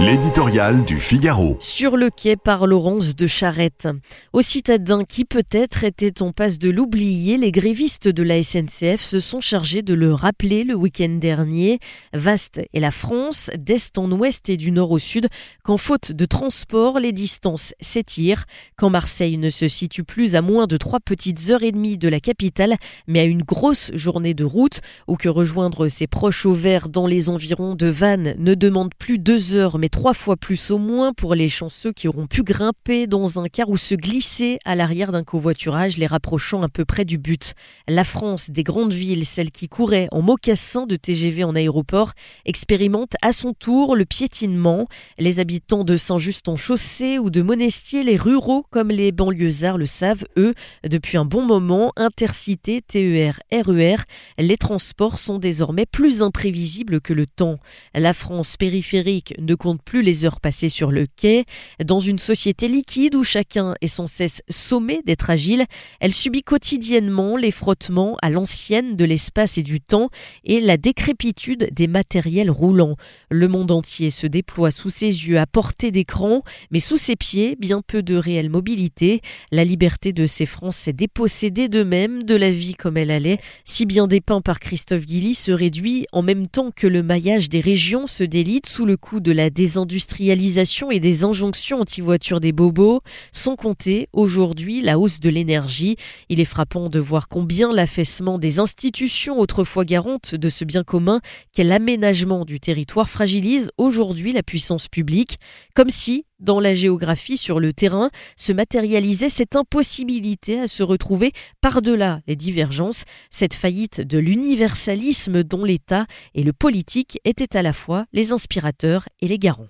L'éditorial du Figaro. Sur le quai par Laurence de Charette. Aux citadins qui peut-être étaient en passe de l'oublier, les grévistes de la SNCF se sont chargés de le rappeler le week-end dernier. Vaste est la France, d'est en ouest et du nord au sud, qu'en faute de transport, les distances s'étirent, quand Marseille ne se situe plus à moins de trois petites heures et demie de la capitale, mais à une grosse journée de route, ou que rejoindre ses proches au vert dans les environs de Vannes ne demande plus deux heures mais trois fois plus au moins pour les chanceux qui auront pu grimper dans un car ou se glisser à l'arrière d'un covoiturage les rapprochant à peu près du but. La France des grandes villes, celle qui courait en mocassin de TGV en aéroport, expérimente à son tour le piétinement. Les habitants de Saint-Just-en-Chaussée ou de Monestier, les ruraux comme les banlieusards le savent, eux, depuis un bon moment, intercité, TER, RER, les transports sont désormais plus imprévisibles que le temps. La France périphérique ne compte plus les heures passées sur le quai. Dans une société liquide où chacun est sans cesse sommé d'être agile, elle subit quotidiennement les frottements à l'ancienne de l'espace et du temps et la décrépitude des matériels roulants. Le monde entier se déploie sous ses yeux à portée d'écran, mais sous ses pieds, bien peu de réelle mobilité. La liberté de ces Français dépossédés d'eux-mêmes, de la vie comme elle allait, si bien dépeint par Christophe Guilly, se réduit en même temps que le maillage des régions se délite sous le coup de la désindustrialisation et des injonctions anti-voitures des bobos, sans compter aujourd'hui la hausse de l'énergie. Il est frappant de voir combien l'affaissement des institutions autrefois garantes de ce bien commun qu'est l'aménagement du territoire fragilise aujourd'hui la puissance publique, comme si dans la géographie sur le terrain se matérialisait cette impossibilité à se retrouver par-delà les divergences, cette faillite de l'universalisme dont l'État et le politique étaient à la fois les inspirateurs et les garants.